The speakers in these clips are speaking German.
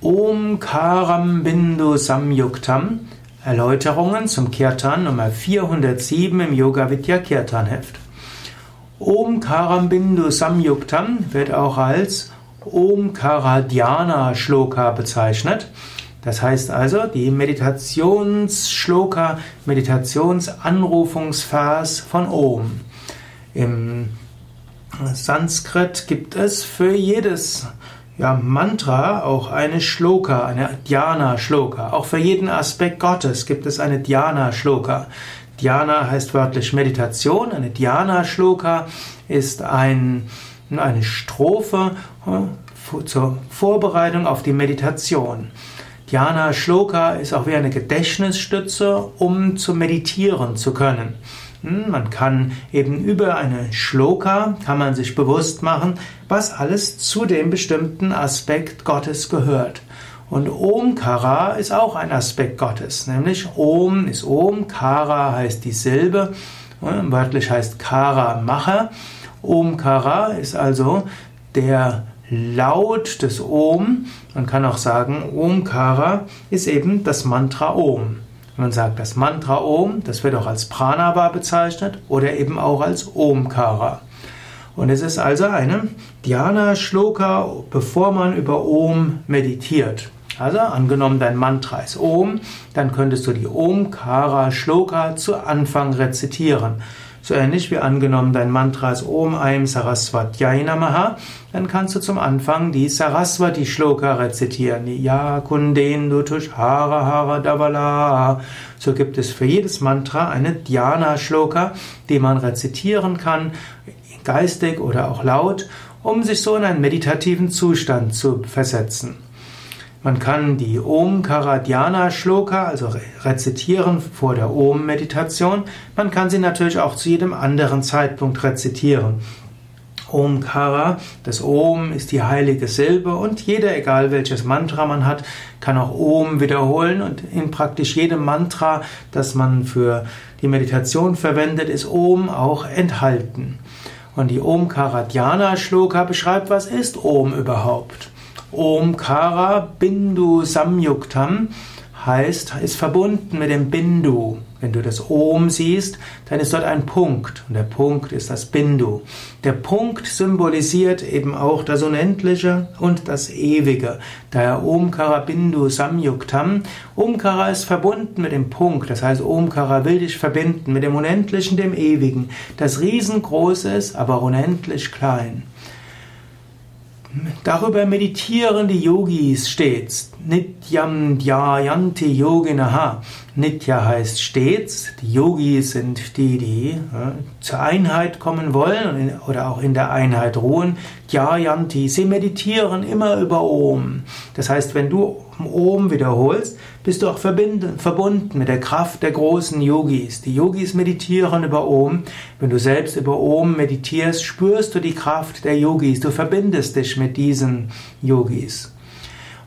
Om Karam Bindu Samyuktam Erläuterungen zum Kirtan Nummer 407 im Yoga Vidya Kirtan Heft. Om Karam Bindu Samyuktam wird auch als Om Karadhyana Shloka bezeichnet. Das heißt also die Meditationsshloka, Meditationsanrufungsvers von Om. Im Sanskrit gibt es für jedes ja, Mantra auch eine Shloka, eine Dhyana Shloka. Auch für jeden Aspekt Gottes gibt es eine Dhyana Shloka. Dhyana heißt wörtlich Meditation. Eine Dhyana Shloka ist ein, eine Strophe äh, zur Vorbereitung auf die Meditation. Dhyana Shloka ist auch wie eine Gedächtnisstütze, um zu meditieren zu können. Hm, man kann eben über eine Shloka, kann man sich bewusst machen, was alles zu dem bestimmten Aspekt Gottes gehört. Und Omkara ist auch ein Aspekt Gottes, nämlich Om ist Om, Kara heißt die Silbe, wörtlich heißt Kara Macher. Omkara ist also der Laut des Om. Man kann auch sagen, Omkara ist eben das Mantra Om. Man sagt das Mantra Om, das wird auch als Pranava bezeichnet oder eben auch als Omkara. Und es ist also eine Dhyana Shloka, bevor man über Om meditiert. Also angenommen dein Mantra ist Om, dann könntest du die Omkara Shloka zu Anfang rezitieren. So ähnlich wie angenommen dein Mantra ist Om Aim Saraswatyai Namaha, dann kannst du zum Anfang die Saraswati Shloka rezitieren. Ja Kunden Dutush Hara Hara Davala. So gibt es für jedes Mantra eine Dhyana Shloka, die man rezitieren kann, geistig oder auch laut, um sich so in einen meditativen Zustand zu versetzen. Man kann die Om Karadhyana Shloka, also rezitieren vor der Om Meditation. Man kann sie natürlich auch zu jedem anderen Zeitpunkt rezitieren. Om Kara, das Om ist die heilige Silbe und jeder, egal welches Mantra man hat, kann auch Om wiederholen und in praktisch jedem Mantra, das man für die Meditation verwendet, ist Om auch enthalten. Und die Om Karadhyana Shloka beschreibt, was ist Om überhaupt? Omkara Bindu Samyuktam heißt, ist verbunden mit dem Bindu. Wenn du das Om siehst, dann ist dort ein Punkt und der Punkt ist das Bindu. Der Punkt symbolisiert eben auch das Unendliche und das Ewige. Daher Omkara Bindu Samyuktam. Omkara ist verbunden mit dem Punkt, das heißt Omkara will dich verbinden mit dem Unendlichen, dem Ewigen, das riesengroß ist, aber unendlich klein. Darüber meditieren die Yogis stets. Nityam dhyayanti yoginaha. Nitya heißt stets. Die Yogis sind die, die ja, zur Einheit kommen wollen oder auch in der Einheit ruhen. Dhyayanti, sie meditieren immer über Om. Das heißt, wenn du Om wiederholst, bist du auch verbunden mit der Kraft der großen Yogis. Die Yogis meditieren über Om. Wenn du selbst über Om meditierst, spürst du die Kraft der Yogis. Du verbindest dich mit diesen Yogis.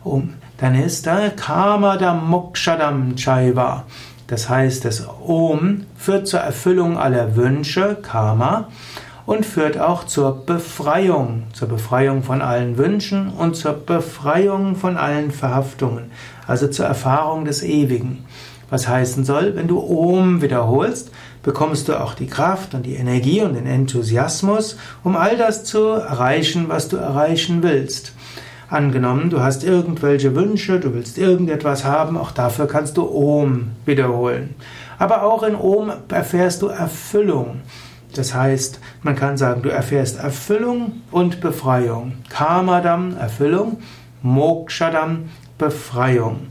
Um, dann ist da Kamadam Mokshadam Chaiva. Das heißt, das Om führt zur Erfüllung aller Wünsche, Karma, und führt auch zur Befreiung, zur Befreiung von allen Wünschen und zur Befreiung von allen Verhaftungen, also zur Erfahrung des Ewigen. Was heißen soll, wenn du Om wiederholst, bekommst du auch die Kraft und die Energie und den Enthusiasmus, um all das zu erreichen, was du erreichen willst. Angenommen, du hast irgendwelche Wünsche, du willst irgendetwas haben, auch dafür kannst du Om wiederholen. Aber auch in Om erfährst du Erfüllung. Das heißt, man kann sagen, du erfährst Erfüllung und Befreiung. Kamadam, Erfüllung, Mokshadam, Befreiung.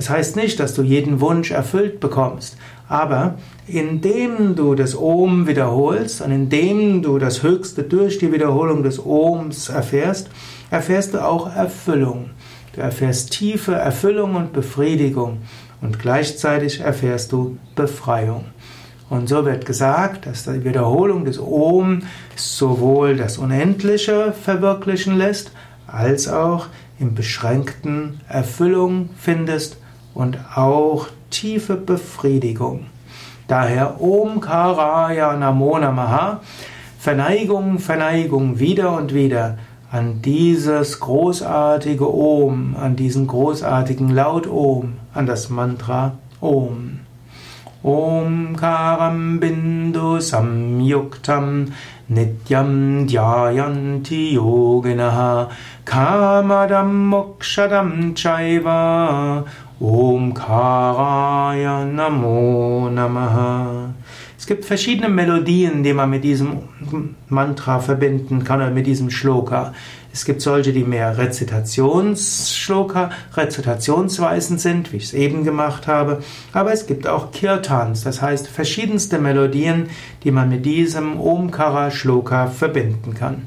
Das heißt nicht, dass du jeden Wunsch erfüllt bekommst, aber indem du das Om wiederholst und indem du das Höchste durch die Wiederholung des Oms erfährst, erfährst du auch Erfüllung. Du erfährst tiefe Erfüllung und Befriedigung und gleichzeitig erfährst du Befreiung. Und so wird gesagt, dass die Wiederholung des Om sowohl das Unendliche verwirklichen lässt, als auch im beschränkten Erfüllung findest und auch tiefe Befriedigung. Daher Om Karaya Namo Namaha, Verneigung, Verneigung wieder und wieder an dieses großartige Om, an diesen großartigen Laut Om, an das Mantra Om. Om Karam Bindu Samyuktam Nityam Dhyayanti Yoginaha Kamadam Mokshadam Chaiva Om Karaya Namo Namaha es gibt verschiedene Melodien, die man mit diesem Mantra verbinden kann oder mit diesem Shloka. Es gibt solche, die mehr Rezitationsshloka, Rezitationsweisen sind, wie ich es eben gemacht habe. Aber es gibt auch Kirtans, das heißt verschiedenste Melodien, die man mit diesem Omkara Shloka verbinden kann.